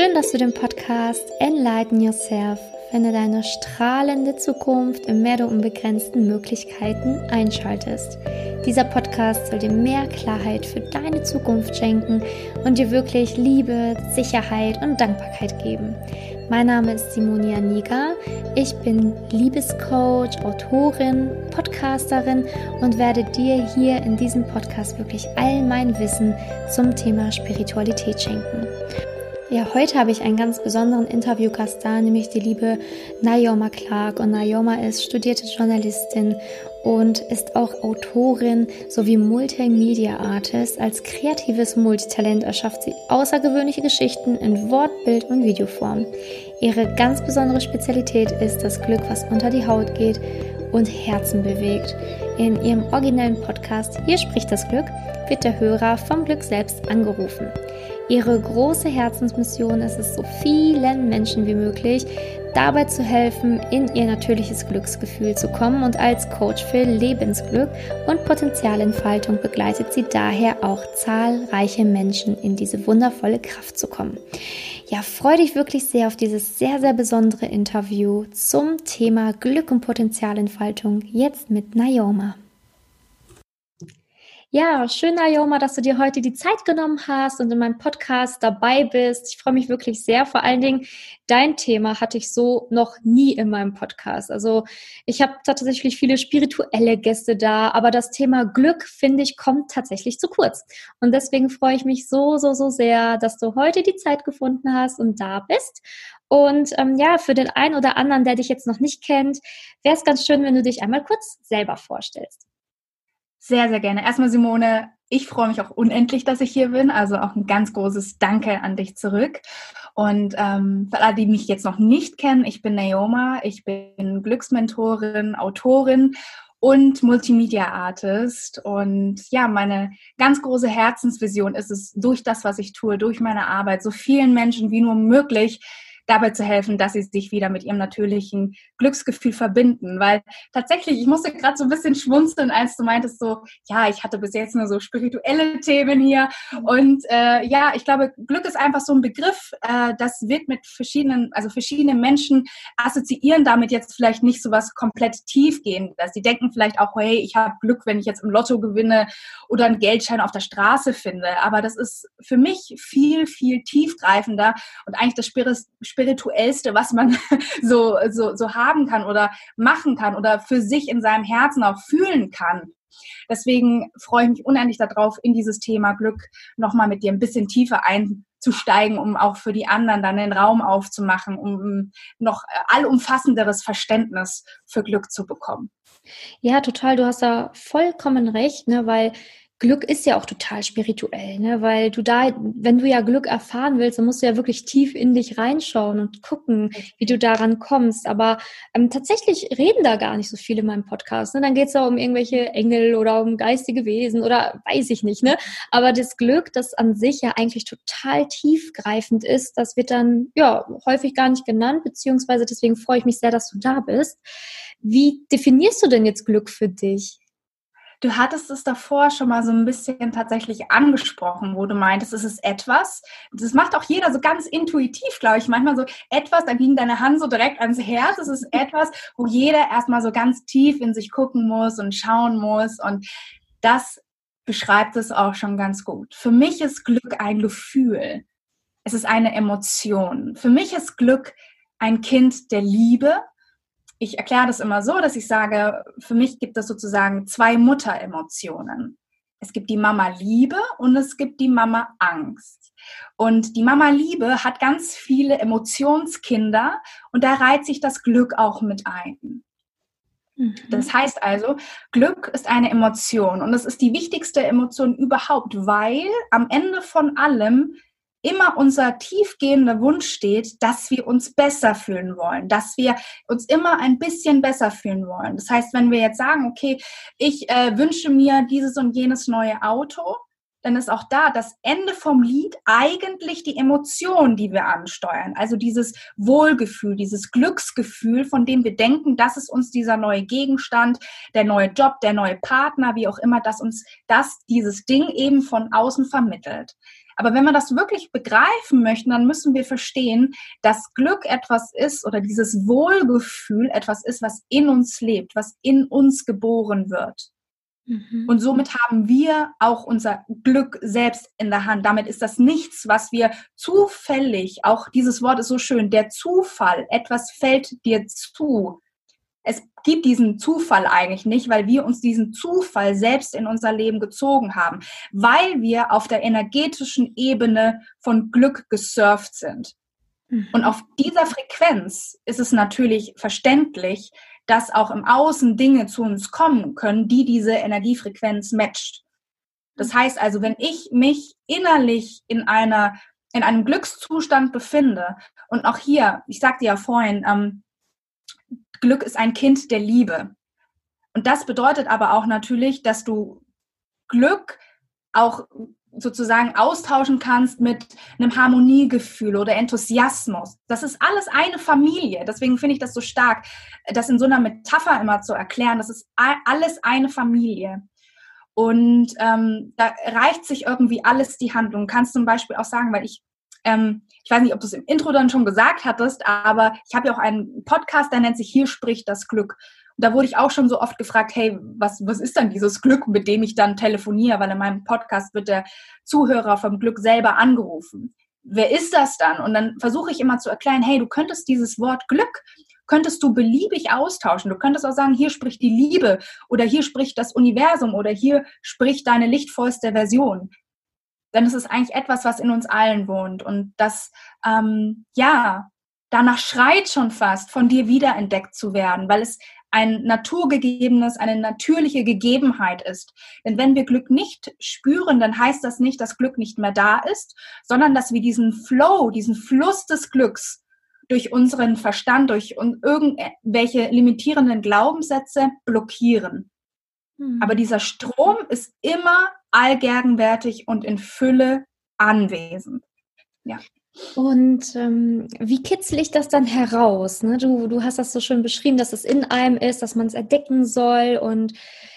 Schön, dass du den Podcast Enlighten Yourself, finde deine strahlende Zukunft im Meer der unbegrenzten Möglichkeiten einschaltest. Dieser Podcast soll dir mehr Klarheit für deine Zukunft schenken und dir wirklich Liebe, Sicherheit und Dankbarkeit geben. Mein Name ist Simonia Niga. Ich bin Liebescoach, Autorin, Podcasterin und werde dir hier in diesem Podcast wirklich all mein Wissen zum Thema Spiritualität schenken. Ja, heute habe ich einen ganz besonderen Interviewgast da, nämlich die liebe Naoma Clark. Und Naoma ist studierte Journalistin und ist auch Autorin sowie Multimedia Artist. Als kreatives Multitalent erschafft sie außergewöhnliche Geschichten in Wort, Bild und Videoform. Ihre ganz besondere Spezialität ist das Glück, was unter die Haut geht und Herzen bewegt. In ihrem originellen Podcast Hier spricht das Glück wird der Hörer vom Glück selbst angerufen. Ihre große Herzensmission ist es, so vielen Menschen wie möglich dabei zu helfen, in ihr natürliches Glücksgefühl zu kommen und als Coach für Lebensglück und Potenzialentfaltung begleitet sie daher auch zahlreiche Menschen in diese wundervolle Kraft zu kommen. Ja, freue dich wirklich sehr auf dieses sehr, sehr besondere Interview zum Thema Glück und Potenzialentfaltung jetzt mit Naoma. Ja, schön, Ayoma, dass du dir heute die Zeit genommen hast und in meinem Podcast dabei bist. Ich freue mich wirklich sehr. Vor allen Dingen, dein Thema hatte ich so noch nie in meinem Podcast. Also ich habe tatsächlich viele spirituelle Gäste da, aber das Thema Glück, finde ich, kommt tatsächlich zu kurz. Und deswegen freue ich mich so, so, so sehr, dass du heute die Zeit gefunden hast und da bist. Und ähm, ja, für den einen oder anderen, der dich jetzt noch nicht kennt, wäre es ganz schön, wenn du dich einmal kurz selber vorstellst. Sehr, sehr gerne. Erstmal, Simone, ich freue mich auch unendlich, dass ich hier bin. Also auch ein ganz großes Danke an dich zurück. Und ähm, für alle, die mich jetzt noch nicht kennen, ich bin Naoma, ich bin Glücksmentorin, Autorin und Multimedia Artist. Und ja, meine ganz große Herzensvision ist es, durch das, was ich tue, durch meine Arbeit, so vielen Menschen wie nur möglich dabei zu helfen, dass sie sich wieder mit ihrem natürlichen Glücksgefühl verbinden. Weil tatsächlich, ich musste gerade so ein bisschen schmunzeln, als du meintest so, ja, ich hatte bis jetzt nur so spirituelle Themen hier. Und äh, ja, ich glaube, Glück ist einfach so ein Begriff, äh, das wird mit verschiedenen, also verschiedene Menschen assoziieren damit jetzt vielleicht nicht so was komplett tiefgehendes. Sie denken vielleicht auch, hey, ich habe Glück, wenn ich jetzt im Lotto gewinne oder einen Geldschein auf der Straße finde. Aber das ist für mich viel, viel tiefgreifender und eigentlich das Spirit spirituellste, was man so, so, so haben kann oder machen kann oder für sich in seinem Herzen auch fühlen kann. Deswegen freue ich mich unendlich darauf, in dieses Thema Glück nochmal mit dir ein bisschen tiefer einzusteigen, um auch für die anderen dann den Raum aufzumachen, um noch allumfassenderes Verständnis für Glück zu bekommen. Ja, total. Du hast da vollkommen recht, ne, weil Glück ist ja auch total spirituell, ne? weil du da, wenn du ja Glück erfahren willst, dann musst du ja wirklich tief in dich reinschauen und gucken, wie du daran kommst. Aber ähm, tatsächlich reden da gar nicht so viele in meinem Podcast. Ne? Dann geht es ja um irgendwelche Engel oder um geistige Wesen oder weiß ich nicht. Ne? Aber das Glück, das an sich ja eigentlich total tiefgreifend ist, das wird dann ja häufig gar nicht genannt, beziehungsweise deswegen freue ich mich sehr, dass du da bist. Wie definierst du denn jetzt Glück für dich? Du hattest es davor schon mal so ein bisschen tatsächlich angesprochen, wo du meintest, es ist etwas. Das macht auch jeder so ganz intuitiv, glaube ich. Manchmal so etwas, da ging deine Hand so direkt ans Herz. Es ist etwas, wo jeder erstmal so ganz tief in sich gucken muss und schauen muss. Und das beschreibt es auch schon ganz gut. Für mich ist Glück ein Gefühl. Es ist eine Emotion. Für mich ist Glück ein Kind der Liebe ich erkläre das immer so, dass ich sage, für mich gibt es sozusagen zwei Mutteremotionen. Es gibt die Mama Liebe und es gibt die Mama Angst. Und die Mama Liebe hat ganz viele Emotionskinder und da reiht sich das Glück auch mit ein. Mhm. Das heißt also, Glück ist eine Emotion und es ist die wichtigste Emotion überhaupt, weil am Ende von allem immer unser tiefgehender Wunsch steht, dass wir uns besser fühlen wollen, dass wir uns immer ein bisschen besser fühlen wollen. Das heißt, wenn wir jetzt sagen, okay, ich äh, wünsche mir dieses und jenes neue Auto, dann ist auch da das Ende vom Lied eigentlich die Emotion, die wir ansteuern. Also dieses Wohlgefühl, dieses Glücksgefühl, von dem wir denken, dass es uns dieser neue Gegenstand, der neue Job, der neue Partner, wie auch immer, dass uns das, dieses Ding eben von außen vermittelt. Aber wenn wir das wirklich begreifen möchten, dann müssen wir verstehen, dass Glück etwas ist oder dieses Wohlgefühl etwas ist, was in uns lebt, was in uns geboren wird. Mhm. Und somit haben wir auch unser Glück selbst in der Hand. Damit ist das nichts, was wir zufällig, auch dieses Wort ist so schön, der Zufall, etwas fällt dir zu. Es gibt diesen Zufall eigentlich nicht, weil wir uns diesen Zufall selbst in unser Leben gezogen haben, weil wir auf der energetischen Ebene von Glück gesurft sind. Mhm. Und auf dieser Frequenz ist es natürlich verständlich, dass auch im Außen Dinge zu uns kommen können, die diese Energiefrequenz matcht. Das heißt also, wenn ich mich innerlich in einer in einem Glückszustand befinde und auch hier, ich sagte ja vorhin, ähm, Glück ist ein Kind der Liebe. Und das bedeutet aber auch natürlich, dass du Glück auch sozusagen austauschen kannst mit einem Harmoniegefühl oder Enthusiasmus. Das ist alles eine Familie. Deswegen finde ich das so stark, das in so einer Metapher immer zu erklären. Das ist alles eine Familie. Und ähm, da reicht sich irgendwie alles die Hand. Und kannst zum Beispiel auch sagen, weil ich, ähm, ich weiß nicht, ob du es im Intro dann schon gesagt hattest, aber ich habe ja auch einen Podcast, der nennt sich Hier spricht das Glück da wurde ich auch schon so oft gefragt, hey, was, was ist dann dieses Glück, mit dem ich dann telefoniere? Weil in meinem Podcast wird der Zuhörer vom Glück selber angerufen. Wer ist das dann? Und dann versuche ich immer zu erklären, hey, du könntest dieses Wort Glück, könntest du beliebig austauschen. Du könntest auch sagen, hier spricht die Liebe oder hier spricht das Universum oder hier spricht deine lichtvollste Version. Denn es ist eigentlich etwas, was in uns allen wohnt. Und das, ähm, ja, danach schreit schon fast, von dir wiederentdeckt zu werden, weil es ein naturgegebenes, eine natürliche Gegebenheit ist. Denn wenn wir Glück nicht spüren, dann heißt das nicht, dass Glück nicht mehr da ist, sondern dass wir diesen Flow, diesen Fluss des Glücks durch unseren Verstand, durch irgendwelche limitierenden Glaubenssätze blockieren. Hm. Aber dieser Strom ist immer allgegenwärtig und in Fülle anwesend. Ja. Und ähm, wie kitzel ich das dann heraus? Ne? Du, du hast das so schön beschrieben, dass es in einem ist, dass man es erdecken soll und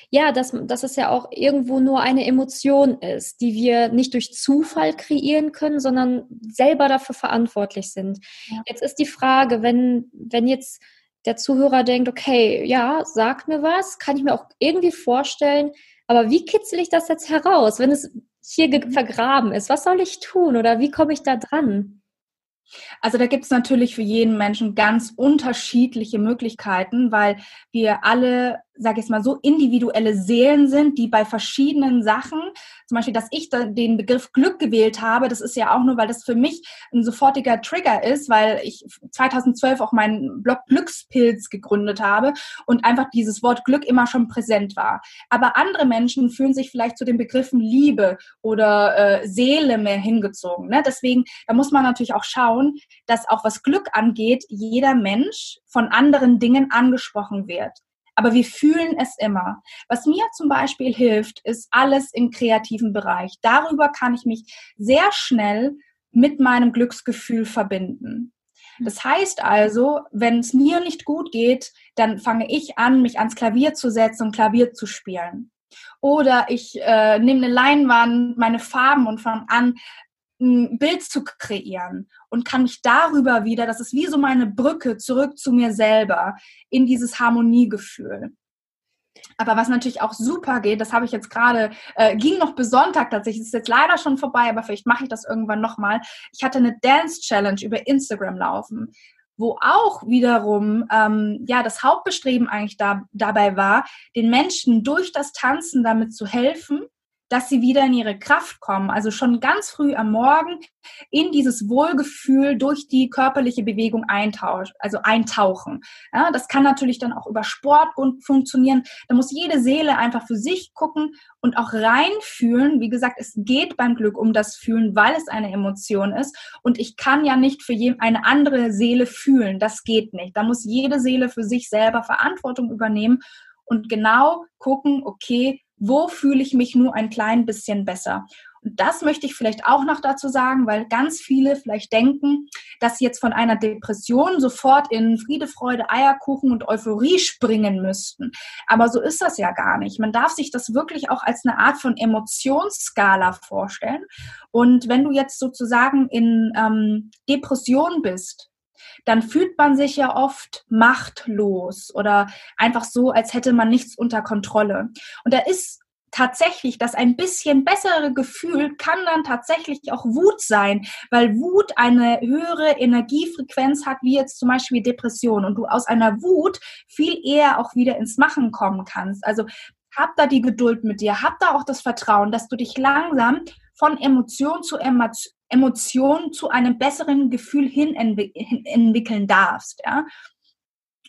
ja, dass, dass es ja auch irgendwo nur eine Emotion ist, die wir nicht durch Zufall kreieren können, sondern selber dafür verantwortlich sind. Ja. Jetzt ist die Frage, wenn, wenn jetzt der Zuhörer denkt, okay, ja, sag mir was, kann ich mir auch irgendwie vorstellen, aber wie kitzel ich das jetzt heraus, wenn es hier vergraben ist? Was soll ich tun oder wie komme ich da dran? Also da gibt es natürlich für jeden Menschen ganz unterschiedliche Möglichkeiten, weil wir alle sage ich mal so, individuelle Seelen sind, die bei verschiedenen Sachen, zum Beispiel, dass ich den Begriff Glück gewählt habe, das ist ja auch nur, weil das für mich ein sofortiger Trigger ist, weil ich 2012 auch meinen Blog Glückspilz gegründet habe und einfach dieses Wort Glück immer schon präsent war. Aber andere Menschen fühlen sich vielleicht zu den Begriffen Liebe oder äh, Seele mehr hingezogen. Ne? Deswegen, da muss man natürlich auch schauen, dass auch was Glück angeht, jeder Mensch von anderen Dingen angesprochen wird aber wir fühlen es immer. Was mir zum Beispiel hilft, ist alles im kreativen Bereich. Darüber kann ich mich sehr schnell mit meinem Glücksgefühl verbinden. Das heißt also, wenn es mir nicht gut geht, dann fange ich an, mich ans Klavier zu setzen und Klavier zu spielen. Oder ich äh, nehme eine Leinwand, meine Farben und fange an, ein Bild zu kreieren und kann mich darüber wieder, das ist wie so meine Brücke zurück zu mir selber, in dieses Harmoniegefühl. Aber was natürlich auch super geht, das habe ich jetzt gerade, äh, ging noch bis Sonntag tatsächlich, ist jetzt leider schon vorbei, aber vielleicht mache ich das irgendwann nochmal. Ich hatte eine Dance Challenge über Instagram laufen, wo auch wiederum ähm, ja das Hauptbestreben eigentlich da, dabei war, den Menschen durch das Tanzen damit zu helfen, dass sie wieder in ihre Kraft kommen. Also schon ganz früh am Morgen in dieses Wohlgefühl durch die körperliche Bewegung eintauschen, also eintauchen. Ja, das kann natürlich dann auch über Sport funktionieren. Da muss jede Seele einfach für sich gucken und auch reinfühlen. Wie gesagt, es geht beim Glück um das Fühlen, weil es eine Emotion ist. Und ich kann ja nicht für eine andere Seele fühlen. Das geht nicht. Da muss jede Seele für sich selber Verantwortung übernehmen und genau gucken, okay, wo fühle ich mich nur ein klein bisschen besser. das möchte ich vielleicht auch noch dazu sagen, weil ganz viele vielleicht denken, dass sie jetzt von einer Depression sofort in Friede, Freude, Eierkuchen und Euphorie springen müssten. Aber so ist das ja gar nicht. Man darf sich das wirklich auch als eine Art von Emotionsskala vorstellen. Und wenn du jetzt sozusagen in ähm, Depression bist, dann fühlt man sich ja oft machtlos oder einfach so, als hätte man nichts unter Kontrolle. Und da ist tatsächlich das ein bisschen bessere Gefühl kann dann tatsächlich auch Wut sein, weil Wut eine höhere Energiefrequenz hat, wie jetzt zum Beispiel Depression und du aus einer Wut viel eher auch wieder ins Machen kommen kannst. Also hab da die Geduld mit dir, hab da auch das Vertrauen, dass du dich langsam von Emotion zu Emotion zu einem besseren Gefühl hin entwickeln darfst. Ja?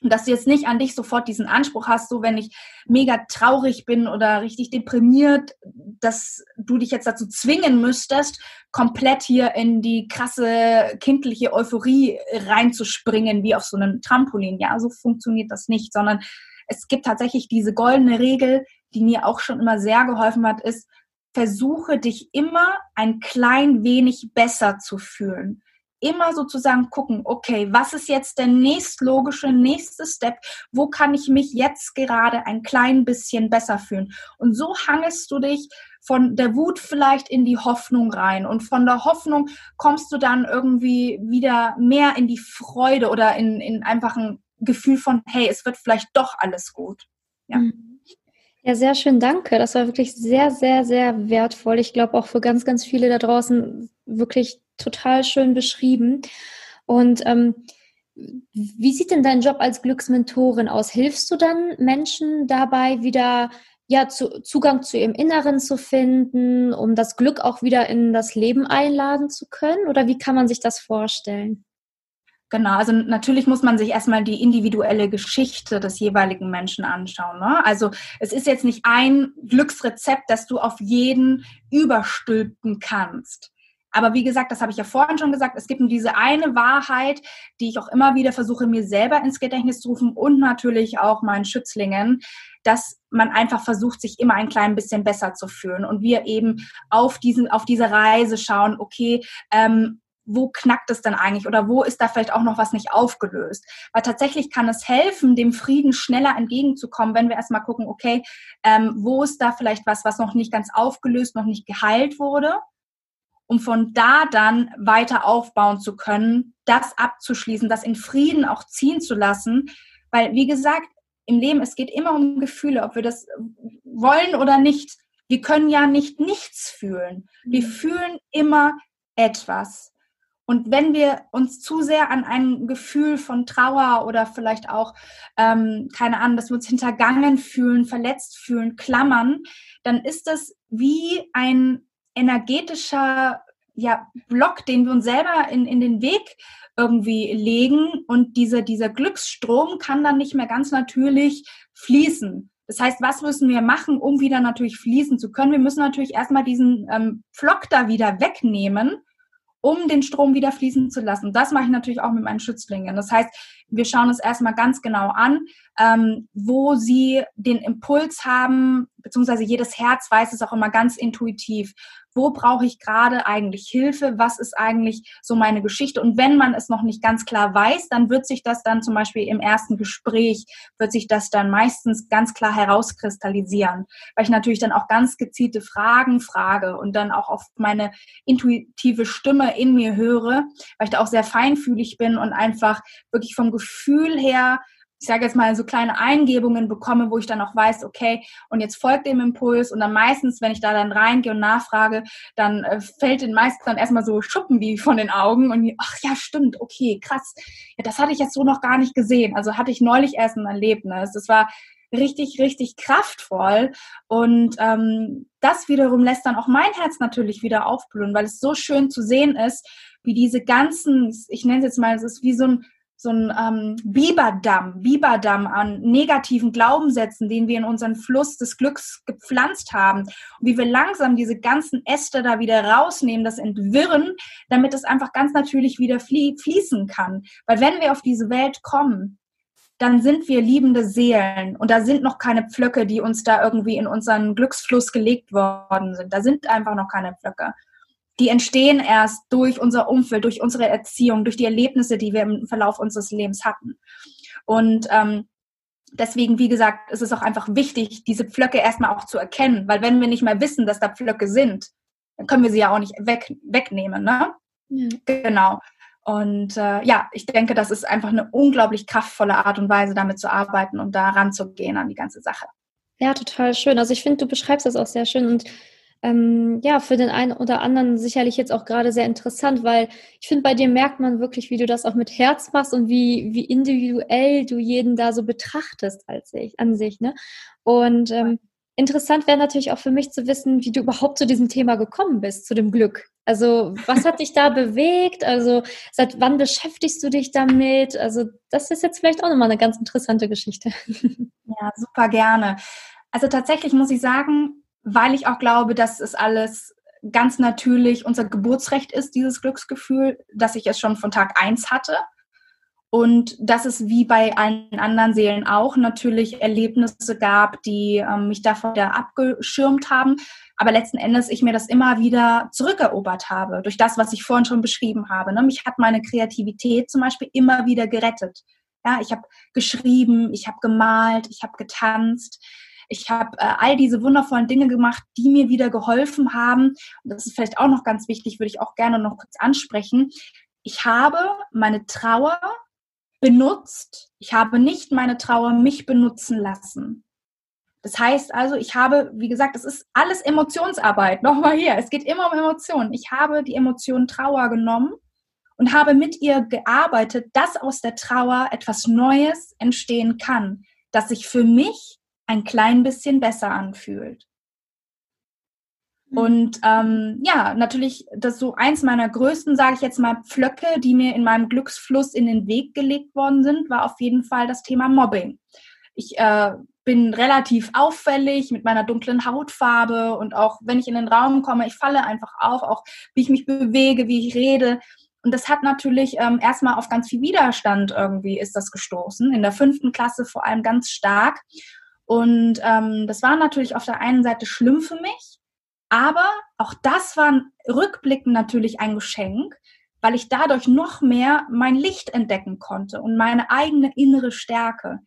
Und dass du jetzt nicht an dich sofort diesen Anspruch hast, so wenn ich mega traurig bin oder richtig deprimiert, dass du dich jetzt dazu zwingen müsstest, komplett hier in die krasse kindliche Euphorie reinzuspringen, wie auf so einem Trampolin. Ja, so funktioniert das nicht, sondern es gibt tatsächlich diese goldene Regel, die mir auch schon immer sehr geholfen hat, ist, versuche dich immer ein klein wenig besser zu fühlen immer sozusagen gucken, okay, was ist jetzt der nächstlogische nächste Step? Wo kann ich mich jetzt gerade ein klein bisschen besser fühlen? Und so hangest du dich von der Wut vielleicht in die Hoffnung rein und von der Hoffnung kommst du dann irgendwie wieder mehr in die Freude oder in, in einfach ein Gefühl von, hey, es wird vielleicht doch alles gut. Ja. Mhm. Ja, sehr schön, danke. Das war wirklich sehr, sehr, sehr wertvoll. Ich glaube auch für ganz, ganz viele da draußen wirklich total schön beschrieben. Und ähm, wie sieht denn dein Job als Glücksmentorin aus? Hilfst du dann Menschen dabei, wieder ja, zu, Zugang zu ihrem Inneren zu finden, um das Glück auch wieder in das Leben einladen zu können? Oder wie kann man sich das vorstellen? Genau, also natürlich muss man sich erstmal die individuelle Geschichte des jeweiligen Menschen anschauen. Ne? Also es ist jetzt nicht ein Glücksrezept, das du auf jeden überstülpen kannst. Aber wie gesagt, das habe ich ja vorhin schon gesagt, es gibt nur diese eine Wahrheit, die ich auch immer wieder versuche, mir selber ins Gedächtnis zu rufen und natürlich auch meinen Schützlingen, dass man einfach versucht, sich immer ein klein bisschen besser zu fühlen und wir eben auf diesen, auf diese Reise schauen, okay, ähm, wo knackt es denn eigentlich oder wo ist da vielleicht auch noch was nicht aufgelöst? Weil tatsächlich kann es helfen, dem Frieden schneller entgegenzukommen, wenn wir erstmal gucken, okay, ähm, wo ist da vielleicht was, was noch nicht ganz aufgelöst, noch nicht geheilt wurde um von da dann weiter aufbauen zu können, das abzuschließen, das in Frieden auch ziehen zu lassen. Weil, wie gesagt, im Leben, es geht immer um Gefühle, ob wir das wollen oder nicht. Wir können ja nicht nichts fühlen. Wir mhm. fühlen immer etwas. Und wenn wir uns zu sehr an ein Gefühl von Trauer oder vielleicht auch, ähm, keine Ahnung, dass wir uns hintergangen fühlen, verletzt fühlen, klammern, dann ist das wie ein energetischer ja, Block, den wir uns selber in, in den Weg irgendwie legen und dieser, dieser Glücksstrom kann dann nicht mehr ganz natürlich fließen. Das heißt, was müssen wir machen, um wieder natürlich fließen zu können? Wir müssen natürlich erstmal diesen ähm, Flock da wieder wegnehmen um den Strom wieder fließen zu lassen. Das mache ich natürlich auch mit meinen Schützlingen. Das heißt, wir schauen uns erstmal ganz genau an, ähm, wo sie den Impuls haben, beziehungsweise jedes Herz weiß es auch immer ganz intuitiv. Wo brauche ich gerade eigentlich Hilfe? Was ist eigentlich so meine Geschichte? Und wenn man es noch nicht ganz klar weiß, dann wird sich das dann zum Beispiel im ersten Gespräch, wird sich das dann meistens ganz klar herauskristallisieren, weil ich natürlich dann auch ganz gezielte Fragen frage und dann auch auf meine intuitive Stimme in mir höre, weil ich da auch sehr feinfühlig bin und einfach wirklich vom Gefühl her ich sage jetzt mal, so kleine Eingebungen bekomme, wo ich dann auch weiß, okay, und jetzt folgt dem Impuls und dann meistens, wenn ich da dann reingehe und nachfrage, dann äh, fällt den meisten dann erstmal so Schuppen wie von den Augen und ach ja, stimmt, okay, krass. Ja, das hatte ich jetzt so noch gar nicht gesehen. Also hatte ich neulich erst ein Erlebnis. Das war richtig, richtig kraftvoll. Und ähm, das wiederum lässt dann auch mein Herz natürlich wieder aufblühen, weil es so schön zu sehen ist, wie diese ganzen, ich nenne es jetzt mal, es ist wie so ein so ein ähm, Biberdamm, Biberdamm an negativen Glaubenssätzen, den wir in unseren Fluss des Glücks gepflanzt haben. Und wie wir langsam diese ganzen Äste da wieder rausnehmen, das entwirren, damit es einfach ganz natürlich wieder flie fließen kann. Weil wenn wir auf diese Welt kommen, dann sind wir liebende Seelen und da sind noch keine Pflöcke, die uns da irgendwie in unseren Glücksfluss gelegt worden sind. Da sind einfach noch keine Pflöcke. Die entstehen erst durch unser Umfeld, durch unsere Erziehung, durch die Erlebnisse, die wir im Verlauf unseres Lebens hatten. Und ähm, deswegen, wie gesagt, ist es auch einfach wichtig, diese Pflöcke erstmal auch zu erkennen, weil wenn wir nicht mehr wissen, dass da Pflöcke sind, dann können wir sie ja auch nicht weg, wegnehmen. Ne? Ja. Genau. Und äh, ja, ich denke, das ist einfach eine unglaublich kraftvolle Art und Weise, damit zu arbeiten und da ranzugehen an die ganze Sache. Ja, total schön. Also ich finde, du beschreibst das auch sehr schön und ähm, ja, für den einen oder anderen sicherlich jetzt auch gerade sehr interessant, weil ich finde, bei dir merkt man wirklich, wie du das auch mit Herz machst und wie, wie individuell du jeden da so betrachtest als ich, an sich. Ne? Und ähm, interessant wäre natürlich auch für mich zu wissen, wie du überhaupt zu diesem Thema gekommen bist, zu dem Glück. Also, was hat dich da bewegt? Also, seit wann beschäftigst du dich damit? Also, das ist jetzt vielleicht auch nochmal eine ganz interessante Geschichte. Ja, super gerne. Also, tatsächlich muss ich sagen, weil ich auch glaube, dass es alles ganz natürlich unser Geburtsrecht ist, dieses Glücksgefühl, dass ich es schon von Tag eins hatte. Und dass es wie bei allen anderen Seelen auch natürlich Erlebnisse gab, die ähm, mich davon wieder abgeschirmt haben. Aber letzten Endes ich mir das immer wieder zurückerobert habe, durch das, was ich vorhin schon beschrieben habe. Ne? Mich hat meine Kreativität zum Beispiel immer wieder gerettet. Ja, ich habe geschrieben, ich habe gemalt, ich habe getanzt. Ich habe äh, all diese wundervollen Dinge gemacht, die mir wieder geholfen haben. Und das ist vielleicht auch noch ganz wichtig, würde ich auch gerne noch kurz ansprechen. Ich habe meine Trauer benutzt. Ich habe nicht meine Trauer mich benutzen lassen. Das heißt also, ich habe, wie gesagt, es ist alles Emotionsarbeit. Nochmal hier, es geht immer um Emotionen. Ich habe die Emotion Trauer genommen und habe mit ihr gearbeitet, dass aus der Trauer etwas Neues entstehen kann, das sich für mich ein klein bisschen besser anfühlt. Mhm. Und ähm, ja, natürlich, das ist so eins meiner größten, sage ich jetzt mal, Pflöcke, die mir in meinem Glücksfluss in den Weg gelegt worden sind, war auf jeden Fall das Thema Mobbing. Ich äh, bin relativ auffällig mit meiner dunklen Hautfarbe und auch wenn ich in den Raum komme, ich falle einfach auf, auch wie ich mich bewege, wie ich rede. Und das hat natürlich ähm, erstmal auf ganz viel Widerstand irgendwie ist das gestoßen. In der fünften Klasse vor allem ganz stark. Und ähm, das war natürlich auf der einen Seite schlimm für mich, aber auch das war rückblickend natürlich ein Geschenk, weil ich dadurch noch mehr mein Licht entdecken konnte und meine eigene innere Stärke.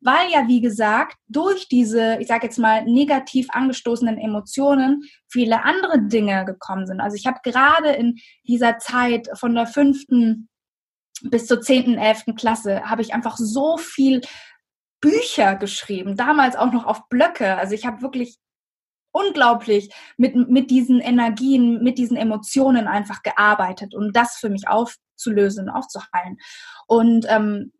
Weil ja, wie gesagt, durch diese, ich sage jetzt mal, negativ angestoßenen Emotionen viele andere Dinge gekommen sind. Also ich habe gerade in dieser Zeit von der fünften bis zur zehnten, elften Klasse, habe ich einfach so viel Bücher geschrieben, damals auch noch auf Blöcke. Also ich habe wirklich unglaublich mit, mit diesen Energien, mit diesen Emotionen einfach gearbeitet, um das für mich aufzulösen, aufzuheilen. Und ähm,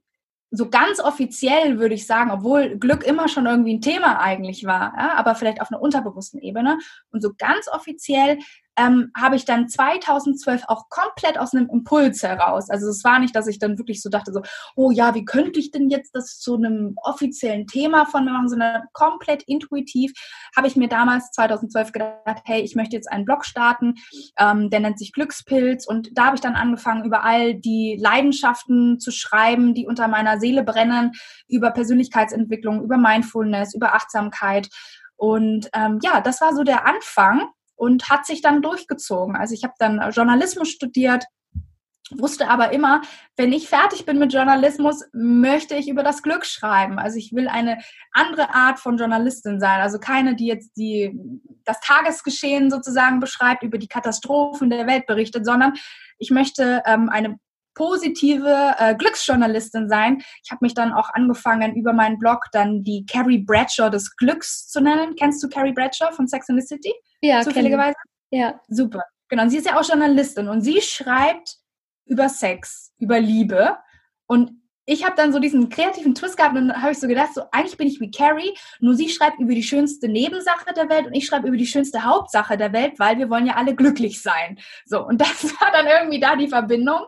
so ganz offiziell würde ich sagen, obwohl Glück immer schon irgendwie ein Thema eigentlich war, ja, aber vielleicht auf einer unterbewussten Ebene. Und so ganz offiziell ähm, habe ich dann 2012 auch komplett aus einem Impuls heraus. Also es war nicht, dass ich dann wirklich so dachte, so, oh ja, wie könnte ich denn jetzt das zu einem offiziellen Thema von mir machen, sondern komplett intuitiv habe ich mir damals 2012 gedacht, hey, ich möchte jetzt einen Blog starten, ähm, der nennt sich Glückspilz und da habe ich dann angefangen, über all die Leidenschaften zu schreiben, die unter meiner Seele brennen, über Persönlichkeitsentwicklung, über Mindfulness, über Achtsamkeit. Und ähm, ja, das war so der Anfang und hat sich dann durchgezogen. Also ich habe dann Journalismus studiert, wusste aber immer, wenn ich fertig bin mit Journalismus, möchte ich über das Glück schreiben. Also ich will eine andere Art von Journalistin sein. Also keine, die jetzt die, das Tagesgeschehen sozusagen beschreibt, über die Katastrophen der Welt berichtet, sondern ich möchte ähm, eine positive äh, Glücksjournalistin sein. Ich habe mich dann auch angefangen, über meinen Blog dann die Carrie Bradshaw des Glücks zu nennen. Kennst du Carrie Bradshaw von Sex and the City? Ja, zufälligerweise. Ja. Super. Genau. Und sie ist ja auch Journalistin und sie schreibt über Sex, über Liebe. Und ich habe dann so diesen kreativen Twist gehabt und dann habe ich so gedacht, so eigentlich bin ich wie Carrie, nur sie schreibt über die schönste Nebensache der Welt und ich schreibe über die schönste Hauptsache der Welt, weil wir wollen ja alle glücklich sein. So, und das war dann irgendwie da die Verbindung.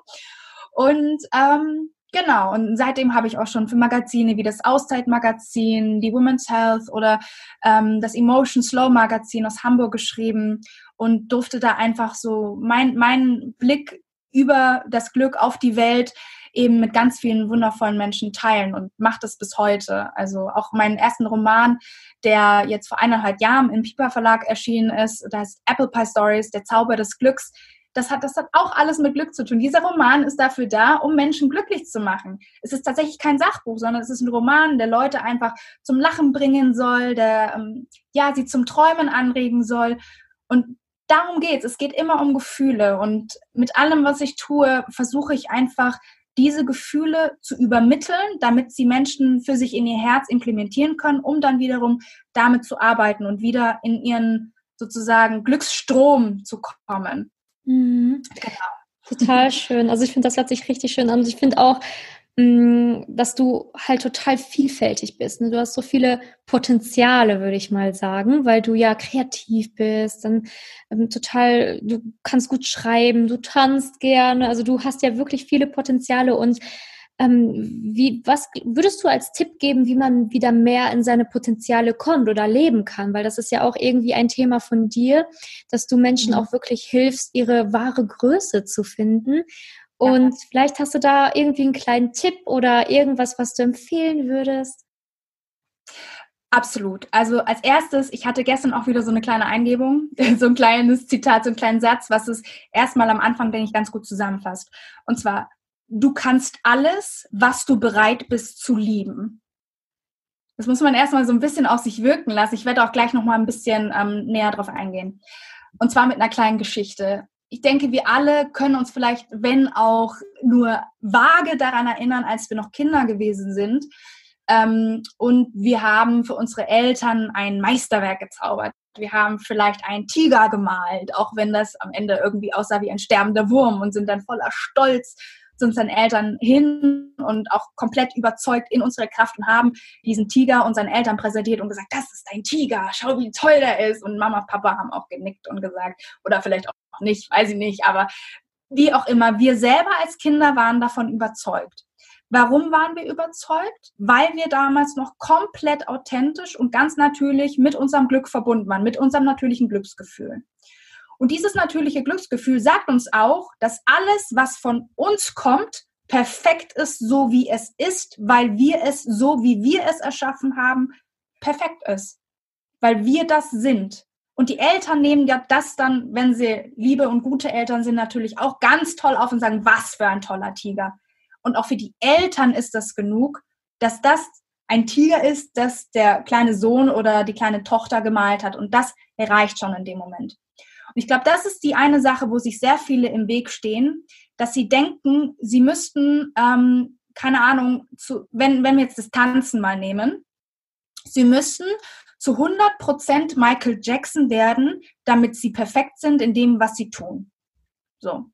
Und ähm, Genau, und seitdem habe ich auch schon für Magazine wie das Auszeit-Magazin, die Women's Health oder ähm, das Emotion Slow Magazin aus Hamburg geschrieben und durfte da einfach so mein, meinen Blick über das Glück auf die Welt eben mit ganz vielen wundervollen Menschen teilen und macht es bis heute. Also auch meinen ersten Roman, der jetzt vor eineinhalb Jahren im Piper Verlag erschienen ist, das heißt Apple Pie Stories, der Zauber des Glücks, das hat, das hat auch alles mit Glück zu tun. Dieser Roman ist dafür da, um Menschen glücklich zu machen. Es ist tatsächlich kein Sachbuch, sondern es ist ein Roman, der Leute einfach zum Lachen bringen soll, der ähm, ja sie zum Träumen anregen soll. Und darum geht's. Es geht immer um Gefühle. Und mit allem, was ich tue, versuche ich einfach diese Gefühle zu übermitteln, damit sie Menschen für sich in ihr Herz implementieren können, um dann wiederum damit zu arbeiten und wieder in ihren sozusagen Glücksstrom zu kommen. Mhm. Genau. Total schön. Also ich finde, das hört sich richtig schön an. Und ich finde auch, mm, dass du halt total vielfältig bist. Ne? Du hast so viele Potenziale, würde ich mal sagen, weil du ja kreativ bist, dann ähm, total, du kannst gut schreiben, du tanzt gerne, also du hast ja wirklich viele Potenziale und ähm, wie, was würdest du als Tipp geben, wie man wieder mehr in seine Potenziale kommt oder leben kann? Weil das ist ja auch irgendwie ein Thema von dir, dass du Menschen mhm. auch wirklich hilfst, ihre wahre Größe zu finden. Und ja. vielleicht hast du da irgendwie einen kleinen Tipp oder irgendwas, was du empfehlen würdest. Absolut. Also als erstes, ich hatte gestern auch wieder so eine kleine Eingebung, so ein kleines Zitat, so einen kleinen Satz, was es erstmal am Anfang, denke ich, ganz gut zusammenfasst. Und zwar, du kannst alles, was du bereit bist zu lieben. Das muss man erstmal so ein bisschen auf sich wirken lassen. Ich werde auch gleich nochmal ein bisschen ähm, näher drauf eingehen. Und zwar mit einer kleinen Geschichte. Ich denke, wir alle können uns vielleicht, wenn auch nur vage daran erinnern, als wir noch Kinder gewesen sind. Ähm, und wir haben für unsere Eltern ein Meisterwerk gezaubert. Wir haben vielleicht einen Tiger gemalt, auch wenn das am Ende irgendwie aussah wie ein sterbender Wurm und sind dann voller Stolz zu unseren Eltern hin und auch komplett überzeugt in unsere Kraft und haben diesen Tiger unseren Eltern präsentiert und gesagt, das ist dein Tiger, schau, wie toll der ist. Und Mama, Papa haben auch genickt und gesagt, oder vielleicht auch nicht, weiß ich nicht, aber wie auch immer, wir selber als Kinder waren davon überzeugt. Warum waren wir überzeugt? Weil wir damals noch komplett authentisch und ganz natürlich mit unserem Glück verbunden waren, mit unserem natürlichen Glücksgefühl. Und dieses natürliche Glücksgefühl sagt uns auch, dass alles, was von uns kommt, perfekt ist, so wie es ist, weil wir es so, wie wir es erschaffen haben, perfekt ist. Weil wir das sind. Und die Eltern nehmen ja das dann, wenn sie liebe und gute Eltern sind, natürlich auch ganz toll auf und sagen, was für ein toller Tiger. Und auch für die Eltern ist das genug, dass das ein Tiger ist, das der kleine Sohn oder die kleine Tochter gemalt hat. Und das erreicht schon in dem Moment. Ich glaube, das ist die eine Sache, wo sich sehr viele im Weg stehen, dass sie denken, sie müssten, ähm, keine Ahnung, zu, wenn, wenn wir jetzt das Tanzen mal nehmen, sie müssten zu 100% Michael Jackson werden, damit sie perfekt sind in dem, was sie tun. So.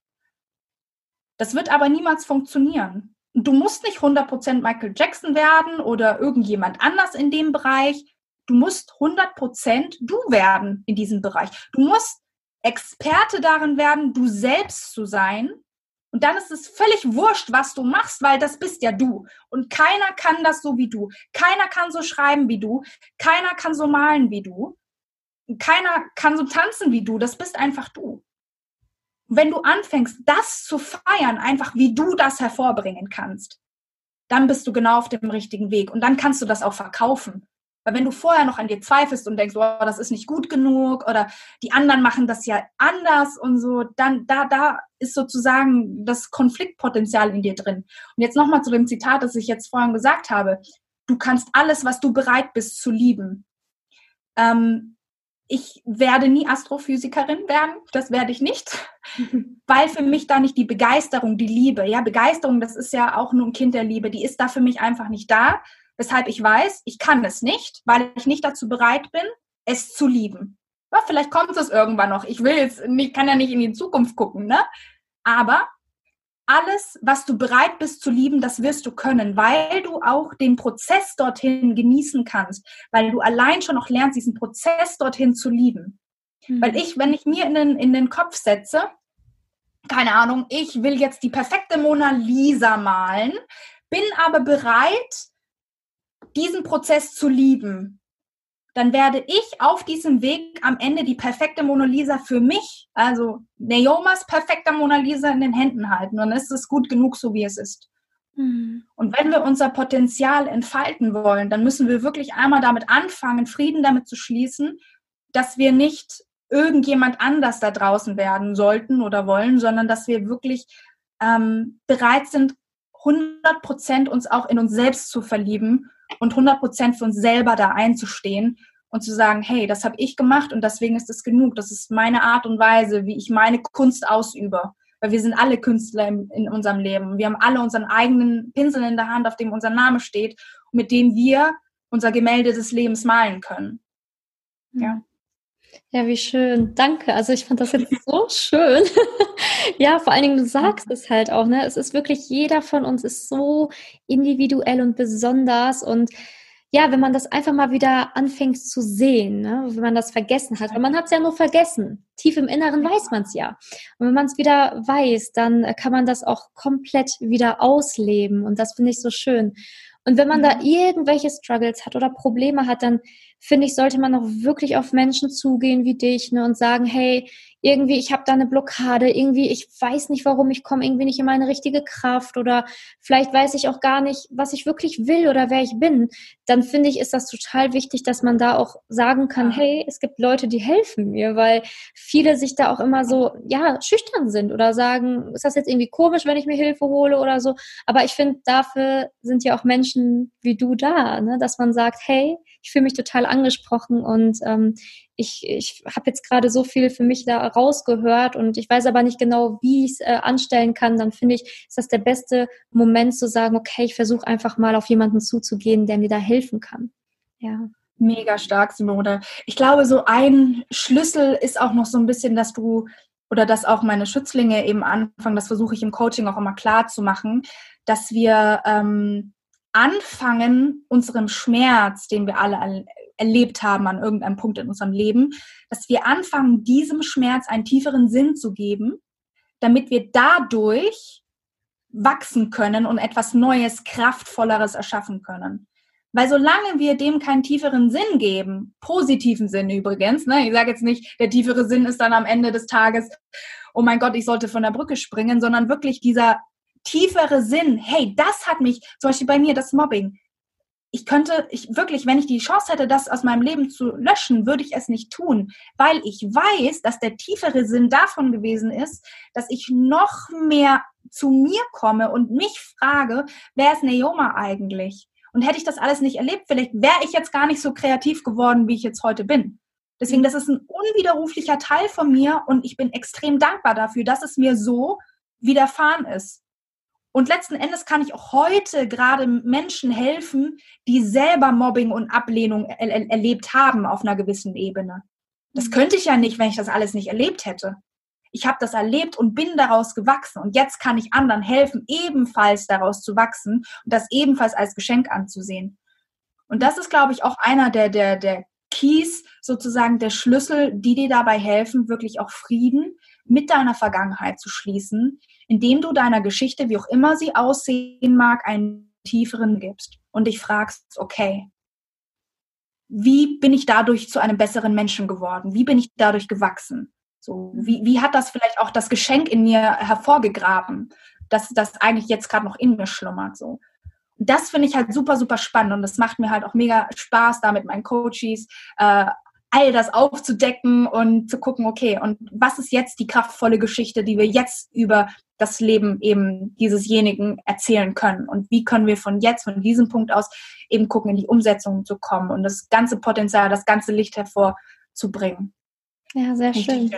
Das wird aber niemals funktionieren. Du musst nicht 100% Michael Jackson werden oder irgendjemand anders in dem Bereich. Du musst 100% du werden in diesem Bereich. Du musst Experte darin werden, du selbst zu sein. Und dann ist es völlig wurscht, was du machst, weil das bist ja du. Und keiner kann das so wie du. Keiner kann so schreiben wie du. Keiner kann so malen wie du. Keiner kann so tanzen wie du. Das bist einfach du. wenn du anfängst, das zu feiern, einfach wie du das hervorbringen kannst, dann bist du genau auf dem richtigen Weg. Und dann kannst du das auch verkaufen. Weil wenn du vorher noch an dir zweifelst und denkst, oh, das ist nicht gut genug oder die anderen machen das ja anders und so, dann da, da ist sozusagen das Konfliktpotenzial in dir drin. Und jetzt nochmal zu dem Zitat, das ich jetzt vorhin gesagt habe. Du kannst alles, was du bereit bist zu lieben. Ähm, ich werde nie Astrophysikerin werden, das werde ich nicht, weil für mich da nicht die Begeisterung, die Liebe, ja, Begeisterung, das ist ja auch nur ein Kind der Liebe, die ist da für mich einfach nicht da, weshalb ich weiß, ich kann es nicht, weil ich nicht dazu bereit bin, es zu lieben. Ja, vielleicht kommt es irgendwann noch. Ich will jetzt nicht, kann ja nicht in die Zukunft gucken, ne? Aber alles, was du bereit bist zu lieben, das wirst du können, weil du auch den Prozess dorthin genießen kannst, weil du allein schon noch lernst, diesen Prozess dorthin zu lieben. Mhm. Weil ich, wenn ich mir in den, in den Kopf setze, keine Ahnung, ich will jetzt die perfekte Mona Lisa malen, bin aber bereit, diesen Prozess zu lieben, dann werde ich auf diesem Weg am Ende die perfekte Mona Lisa für mich, also Naomas perfekter Mona Lisa in den Händen halten. dann ist es gut genug, so wie es ist. Mhm. Und wenn wir unser Potenzial entfalten wollen, dann müssen wir wirklich einmal damit anfangen, Frieden damit zu schließen, dass wir nicht irgendjemand anders da draußen werden sollten oder wollen, sondern dass wir wirklich ähm, bereit sind, 100 Prozent uns auch in uns selbst zu verlieben und 100 Prozent für uns selber da einzustehen und zu sagen, hey, das habe ich gemacht und deswegen ist es genug. Das ist meine Art und Weise, wie ich meine Kunst ausübe. Weil wir sind alle Künstler in, in unserem Leben. Wir haben alle unseren eigenen Pinsel in der Hand, auf dem unser Name steht, mit dem wir unser Gemälde des Lebens malen können. Ja. Ja, wie schön. Danke. Also ich fand das jetzt so schön. ja, vor allen Dingen, du sagst es halt auch, ne? Es ist wirklich, jeder von uns ist so individuell und besonders und ja, wenn man das einfach mal wieder anfängt zu sehen, ne? wenn man das vergessen hat, weil man hat es ja nur vergessen. Tief im Inneren weiß man es ja. Und wenn man es wieder weiß, dann kann man das auch komplett wieder ausleben. Und das finde ich so schön. Und wenn man da mhm. irgendwelche Struggles hat oder Probleme hat, dann finde ich, sollte man auch wirklich auf Menschen zugehen wie dich ne, und sagen, hey, irgendwie, ich habe da eine Blockade, irgendwie, ich weiß nicht warum, ich komme irgendwie nicht in meine richtige Kraft oder vielleicht weiß ich auch gar nicht, was ich wirklich will oder wer ich bin, dann finde ich, ist das total wichtig, dass man da auch sagen kann, hey, es gibt Leute, die helfen mir, weil viele sich da auch immer so, ja, schüchtern sind oder sagen, ist das jetzt irgendwie komisch, wenn ich mir Hilfe hole oder so. Aber ich finde, dafür sind ja auch Menschen wie du da, ne? dass man sagt, hey, ich fühle mich total angesprochen und ähm, ich, ich habe jetzt gerade so viel für mich da rausgehört und ich weiß aber nicht genau, wie ich es äh, anstellen kann, dann finde ich, ist das der beste Moment zu sagen, okay, ich versuche einfach mal auf jemanden zuzugehen, der mir da helfen kann. Ja. Mega stark, Simone. Ich glaube, so ein Schlüssel ist auch noch so ein bisschen, dass du oder dass auch meine Schützlinge eben anfangen, das versuche ich im Coaching auch immer klar zu machen, dass wir ähm, anfangen, unserem Schmerz, den wir alle erlebt haben an irgendeinem Punkt in unserem Leben, dass wir anfangen, diesem Schmerz einen tieferen Sinn zu geben, damit wir dadurch wachsen können und etwas Neues, Kraftvolleres erschaffen können. Weil solange wir dem keinen tieferen Sinn geben, positiven Sinn übrigens, ne, ich sage jetzt nicht, der tiefere Sinn ist dann am Ende des Tages, oh mein Gott, ich sollte von der Brücke springen, sondern wirklich dieser tiefere Sinn, hey, das hat mich, zum Beispiel bei mir das Mobbing, ich könnte, ich wirklich, wenn ich die Chance hätte, das aus meinem Leben zu löschen, würde ich es nicht tun, weil ich weiß, dass der tiefere Sinn davon gewesen ist, dass ich noch mehr zu mir komme und mich frage, wer ist Neoma eigentlich? Und hätte ich das alles nicht erlebt, vielleicht wäre ich jetzt gar nicht so kreativ geworden, wie ich jetzt heute bin. Deswegen, das ist ein unwiderruflicher Teil von mir und ich bin extrem dankbar dafür, dass es mir so widerfahren ist. Und letzten Endes kann ich auch heute gerade Menschen helfen, die selber Mobbing und Ablehnung er er erlebt haben auf einer gewissen Ebene. Das mhm. könnte ich ja nicht, wenn ich das alles nicht erlebt hätte. Ich habe das erlebt und bin daraus gewachsen. Und jetzt kann ich anderen helfen, ebenfalls daraus zu wachsen und das ebenfalls als Geschenk anzusehen. Und das ist, glaube ich, auch einer der, der, der Keys, sozusagen der Schlüssel, die dir dabei helfen, wirklich auch Frieden mit deiner Vergangenheit zu schließen, indem du deiner Geschichte, wie auch immer sie aussehen mag, einen tieferen gibst und dich fragst, okay, wie bin ich dadurch zu einem besseren Menschen geworden? Wie bin ich dadurch gewachsen? So, wie, wie hat das vielleicht auch das Geschenk in mir hervorgegraben, dass das eigentlich jetzt gerade noch in mir schlummert? So. Das finde ich halt super, super spannend und das macht mir halt auch mega Spaß, da mit meinen Coaches äh, all das aufzudecken und zu gucken, okay, und was ist jetzt die kraftvolle Geschichte, die wir jetzt über das Leben eben diesesjenigen erzählen können und wie können wir von jetzt, von diesem Punkt aus eben gucken, in die Umsetzung zu kommen und das ganze Potenzial, das ganze Licht hervorzubringen. Ja, sehr schön.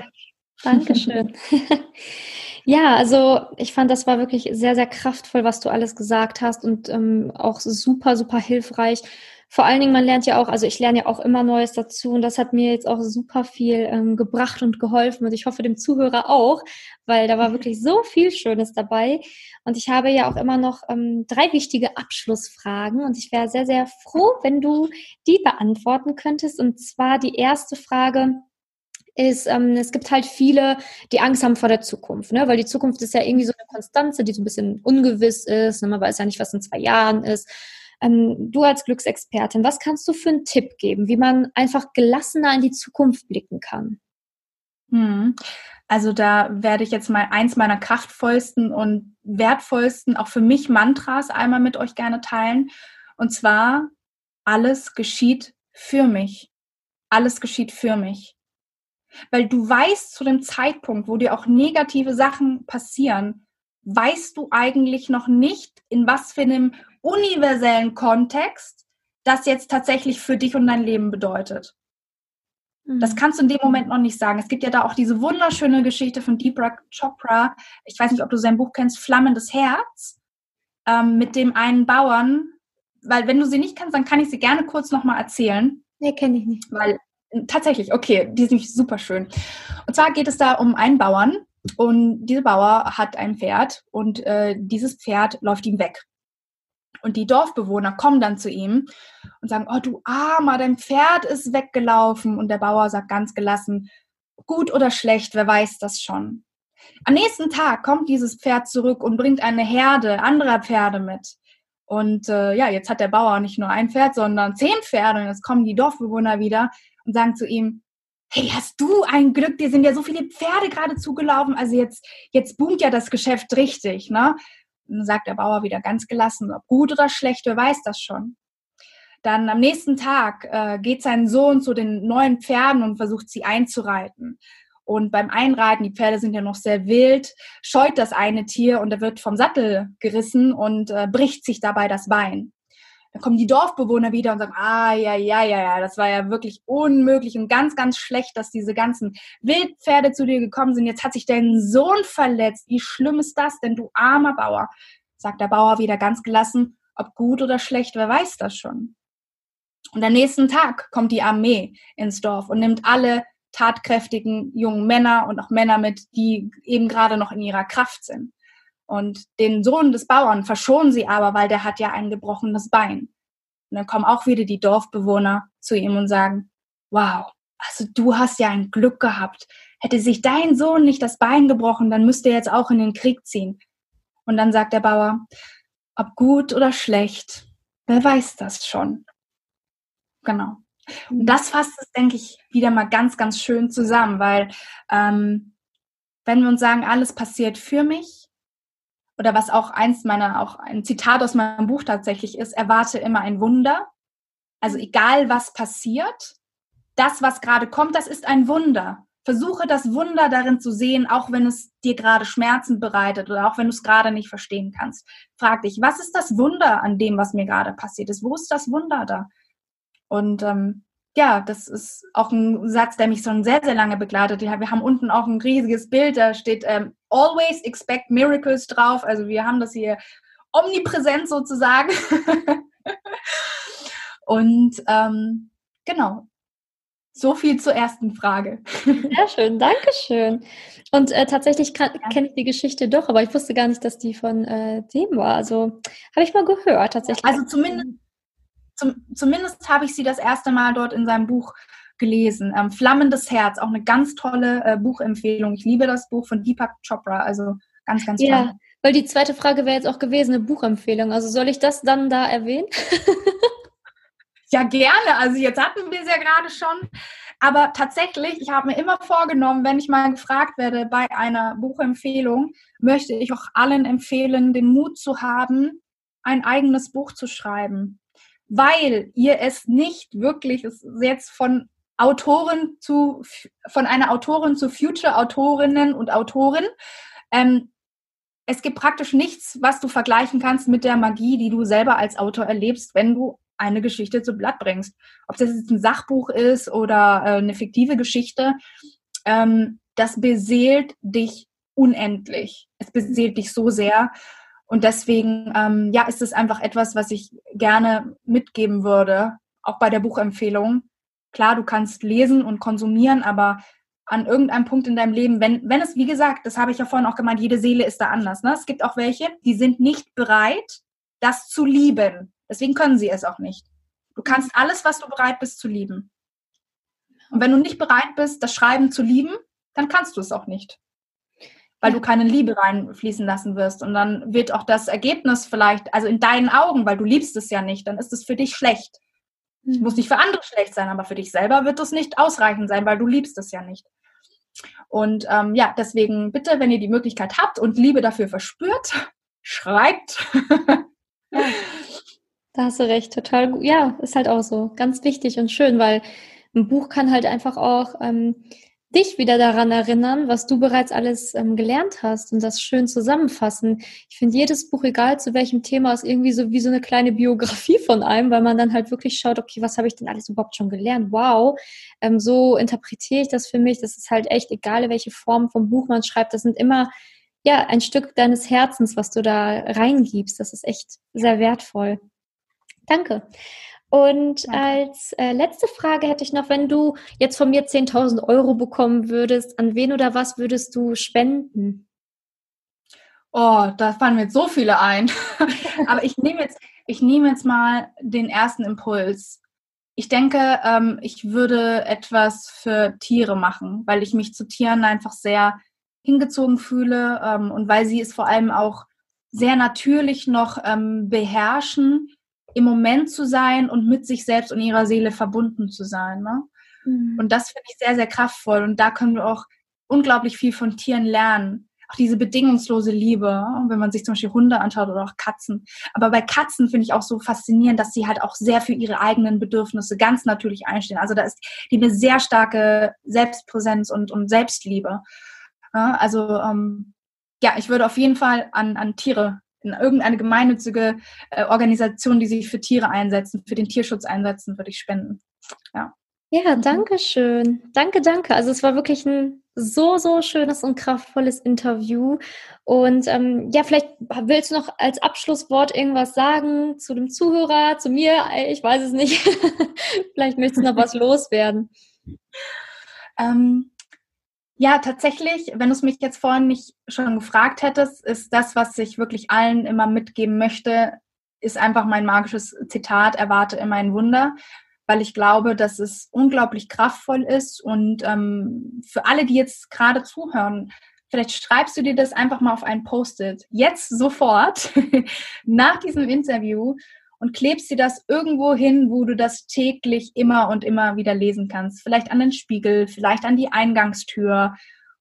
Dankeschön. ja, also ich fand, das war wirklich sehr, sehr kraftvoll, was du alles gesagt hast und ähm, auch super, super hilfreich. Vor allen Dingen, man lernt ja auch, also ich lerne ja auch immer Neues dazu und das hat mir jetzt auch super viel ähm, gebracht und geholfen und ich hoffe dem Zuhörer auch, weil da war wirklich so viel Schönes dabei. Und ich habe ja auch immer noch ähm, drei wichtige Abschlussfragen und ich wäre sehr, sehr froh, wenn du die beantworten könntest. Und zwar die erste Frage, ist, ähm, es gibt halt viele, die Angst haben vor der Zukunft, ne? weil die Zukunft ist ja irgendwie so eine Konstanze, die so ein bisschen ungewiss ist. Ne? Man weiß ja nicht, was in zwei Jahren ist. Ähm, du als Glücksexpertin, was kannst du für einen Tipp geben, wie man einfach gelassener in die Zukunft blicken kann? Hm. Also da werde ich jetzt mal eins meiner kraftvollsten und wertvollsten, auch für mich Mantras einmal mit euch gerne teilen. Und zwar, alles geschieht für mich. Alles geschieht für mich. Weil du weißt zu dem Zeitpunkt, wo dir auch negative Sachen passieren, weißt du eigentlich noch nicht, in was für einem universellen Kontext das jetzt tatsächlich für dich und dein Leben bedeutet. Das mhm. kannst du in dem Moment noch nicht sagen. Es gibt ja da auch diese wunderschöne Geschichte von Deepak Chopra. Ich weiß nicht, ob du sein Buch kennst, Flammendes Herz, ähm, mit dem einen Bauern. Weil wenn du sie nicht kennst, dann kann ich sie gerne kurz nochmal erzählen. Nee, kenne ich nicht. Weil tatsächlich, okay, die nämlich super schön. Und zwar geht es da um einen Bauern und dieser Bauer hat ein Pferd und äh, dieses Pferd läuft ihm weg. Und die Dorfbewohner kommen dann zu ihm und sagen, oh du Armer, dein Pferd ist weggelaufen. Und der Bauer sagt ganz gelassen, gut oder schlecht, wer weiß das schon. Am nächsten Tag kommt dieses Pferd zurück und bringt eine Herde anderer Pferde mit. Und äh, ja, jetzt hat der Bauer nicht nur ein Pferd, sondern zehn Pferde. Und jetzt kommen die Dorfbewohner wieder und sagen zu ihm, hey, hast du ein Glück, dir sind ja so viele Pferde gerade zugelaufen. Also jetzt, jetzt boomt ja das Geschäft richtig, ne? dann sagt der Bauer wieder ganz gelassen, ob gut oder schlecht, wer weiß das schon. Dann am nächsten Tag äh, geht sein Sohn zu den neuen Pferden und versucht sie einzureiten. Und beim Einreiten, die Pferde sind ja noch sehr wild, scheut das eine Tier und er wird vom Sattel gerissen und äh, bricht sich dabei das Bein. Dann kommen die Dorfbewohner wieder und sagen, ah, ja, ja, ja, ja, das war ja wirklich unmöglich und ganz, ganz schlecht, dass diese ganzen Wildpferde zu dir gekommen sind. Jetzt hat sich dein Sohn verletzt. Wie schlimm ist das denn, du armer Bauer? Sagt der Bauer wieder ganz gelassen, ob gut oder schlecht, wer weiß das schon. Und am nächsten Tag kommt die Armee ins Dorf und nimmt alle tatkräftigen jungen Männer und auch Männer mit, die eben gerade noch in ihrer Kraft sind. Und den Sohn des Bauern verschonen sie aber, weil der hat ja ein gebrochenes Bein. Und dann kommen auch wieder die Dorfbewohner zu ihm und sagen, wow, also du hast ja ein Glück gehabt. Hätte sich dein Sohn nicht das Bein gebrochen, dann müsste er jetzt auch in den Krieg ziehen. Und dann sagt der Bauer, ob gut oder schlecht, wer weiß das schon. Genau. Und mhm. das fasst es, denke ich, wieder mal ganz, ganz schön zusammen, weil ähm, wenn wir uns sagen, alles passiert für mich, oder was auch eins meiner, auch ein Zitat aus meinem Buch tatsächlich ist, erwarte immer ein Wunder. Also egal was passiert, das, was gerade kommt, das ist ein Wunder. Versuche das Wunder darin zu sehen, auch wenn es dir gerade Schmerzen bereitet oder auch wenn du es gerade nicht verstehen kannst. Frag dich, was ist das Wunder an dem, was mir gerade passiert ist? Wo ist das Wunder da? Und ähm, ja, das ist auch ein Satz, der mich schon sehr, sehr lange begleitet. Wir haben unten auch ein riesiges Bild, da steht ähm, Always expect miracles drauf. Also wir haben das hier omnipräsent sozusagen. Und ähm, genau, so viel zur ersten Frage. Sehr schön, danke schön. Und äh, tatsächlich ja. kenne ich die Geschichte doch, aber ich wusste gar nicht, dass die von äh, dem war. Also habe ich mal gehört, tatsächlich. Also zumindest zum, zumindest habe ich sie das erste Mal dort in seinem Buch gelesen. Ähm, Flammendes Herz, auch eine ganz tolle äh, Buchempfehlung. Ich liebe das Buch von Deepak Chopra, also ganz, ganz toll. Ja, weil die zweite Frage wäre jetzt auch gewesen, eine Buchempfehlung. Also soll ich das dann da erwähnen? ja, gerne. Also jetzt hatten wir es ja gerade schon. Aber tatsächlich, ich habe mir immer vorgenommen, wenn ich mal gefragt werde bei einer Buchempfehlung, möchte ich auch allen empfehlen, den Mut zu haben, ein eigenes Buch zu schreiben weil ihr es nicht wirklich, es ist jetzt von Autoren zu, von einer Autorin zu Future-Autorinnen und Autoren. Ähm, es gibt praktisch nichts, was du vergleichen kannst mit der Magie, die du selber als Autor erlebst, wenn du eine Geschichte zu Blatt bringst. Ob das jetzt ein Sachbuch ist oder äh, eine fiktive Geschichte, ähm, das beseelt dich unendlich. Es beseelt dich so sehr. Und deswegen, ähm, ja, ist es einfach etwas, was ich gerne mitgeben würde, auch bei der Buchempfehlung. Klar, du kannst lesen und konsumieren, aber an irgendeinem Punkt in deinem Leben, wenn, wenn es, wie gesagt, das habe ich ja vorhin auch gemeint, jede Seele ist da anders. Ne? Es gibt auch welche, die sind nicht bereit, das zu lieben. Deswegen können sie es auch nicht. Du kannst alles, was du bereit bist zu lieben. Und wenn du nicht bereit bist, das Schreiben zu lieben, dann kannst du es auch nicht. Weil du keine Liebe reinfließen lassen wirst. Und dann wird auch das Ergebnis vielleicht, also in deinen Augen, weil du liebst es ja nicht, dann ist es für dich schlecht. Es muss nicht für andere schlecht sein, aber für dich selber wird es nicht ausreichend sein, weil du liebst es ja nicht. Und ähm, ja, deswegen bitte, wenn ihr die Möglichkeit habt und Liebe dafür verspürt, schreibt. Ja, da hast du recht, total gut. Ja, ist halt auch so. Ganz wichtig und schön, weil ein Buch kann halt einfach auch ähm, dich wieder daran erinnern, was du bereits alles ähm, gelernt hast und das schön zusammenfassen. Ich finde jedes Buch, egal zu welchem Thema, ist irgendwie so wie so eine kleine Biografie von einem, weil man dann halt wirklich schaut, okay, was habe ich denn alles überhaupt schon gelernt? Wow, ähm, so interpretiere ich das für mich. Das ist halt echt egal, welche Form vom Buch man schreibt. Das sind immer ja ein Stück deines Herzens, was du da reingibst. Das ist echt sehr wertvoll. Danke. Und Danke. als äh, letzte Frage hätte ich noch, wenn du jetzt von mir 10.000 Euro bekommen würdest, an wen oder was würdest du spenden? Oh, da fallen mir jetzt so viele ein. Aber ich nehme jetzt, ich nehme jetzt mal den ersten Impuls. Ich denke, ähm, ich würde etwas für Tiere machen, weil ich mich zu Tieren einfach sehr hingezogen fühle ähm, und weil sie es vor allem auch sehr natürlich noch ähm, beherrschen im Moment zu sein und mit sich selbst und ihrer Seele verbunden zu sein. Ne? Mhm. Und das finde ich sehr, sehr kraftvoll. Und da können wir auch unglaublich viel von Tieren lernen. Auch diese bedingungslose Liebe, wenn man sich zum Beispiel Hunde anschaut oder auch Katzen. Aber bei Katzen finde ich auch so faszinierend, dass sie halt auch sehr für ihre eigenen Bedürfnisse ganz natürlich einstehen. Also da ist die eine sehr starke Selbstpräsenz und, und Selbstliebe. Ja, also ähm, ja, ich würde auf jeden Fall an, an Tiere irgendeine gemeinnützige äh, Organisation, die sich für Tiere einsetzen, für den Tierschutz einsetzen, würde ich spenden. Ja. Ja, danke schön. Danke, danke. Also es war wirklich ein so, so schönes und kraftvolles Interview. Und ähm, ja, vielleicht willst du noch als Abschlusswort irgendwas sagen zu dem Zuhörer, zu mir? Ich weiß es nicht. vielleicht möchtest du noch was loswerden. Ähm, ja, tatsächlich, wenn du es mich jetzt vorhin nicht schon gefragt hättest, ist das, was ich wirklich allen immer mitgeben möchte, ist einfach mein magisches Zitat, erwarte immer ein Wunder, weil ich glaube, dass es unglaublich kraftvoll ist und ähm, für alle, die jetzt gerade zuhören, vielleicht schreibst du dir das einfach mal auf ein Post-it, jetzt sofort, nach diesem Interview und klebst dir das irgendwo hin, wo du das täglich immer und immer wieder lesen kannst. Vielleicht an den Spiegel, vielleicht an die Eingangstür.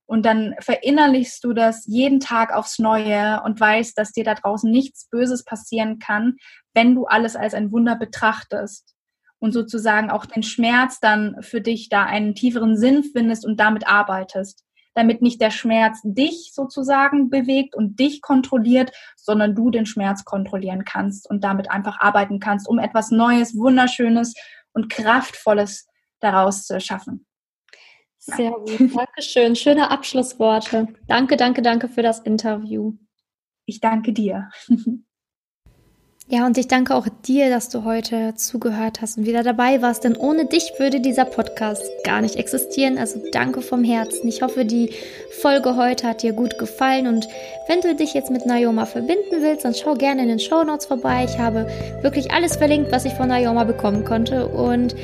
Und dann verinnerlichst du das jeden Tag aufs Neue und weißt, dass dir da draußen nichts Böses passieren kann, wenn du alles als ein Wunder betrachtest und sozusagen auch den Schmerz dann für dich da einen tieferen Sinn findest und damit arbeitest damit nicht der Schmerz dich sozusagen bewegt und dich kontrolliert, sondern du den Schmerz kontrollieren kannst und damit einfach arbeiten kannst, um etwas Neues, Wunderschönes und Kraftvolles daraus zu schaffen. Sehr gut, Dankeschön. Schöne Abschlussworte. Danke, danke, danke für das Interview. Ich danke dir. Ja, und ich danke auch dir, dass du heute zugehört hast und wieder dabei warst, denn ohne dich würde dieser Podcast gar nicht existieren. Also danke vom Herzen. Ich hoffe, die Folge heute hat dir gut gefallen und wenn du dich jetzt mit Nayoma verbinden willst, dann schau gerne in den Show Notes vorbei. Ich habe wirklich alles verlinkt, was ich von Nayoma bekommen konnte und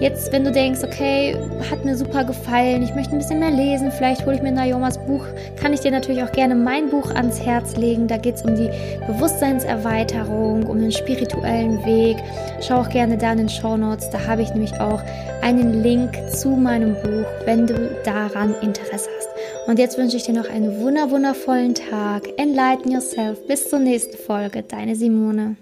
Jetzt, wenn du denkst, okay, hat mir super gefallen, ich möchte ein bisschen mehr lesen, vielleicht hole ich mir Nayomas Buch, kann ich dir natürlich auch gerne mein Buch ans Herz legen. Da geht es um die Bewusstseinserweiterung, um den spirituellen Weg. Schau auch gerne da in den Show Notes, da habe ich nämlich auch einen Link zu meinem Buch, wenn du daran Interesse hast. Und jetzt wünsche ich dir noch einen wunder wundervollen Tag. Enlighten yourself. Bis zur nächsten Folge. Deine Simone.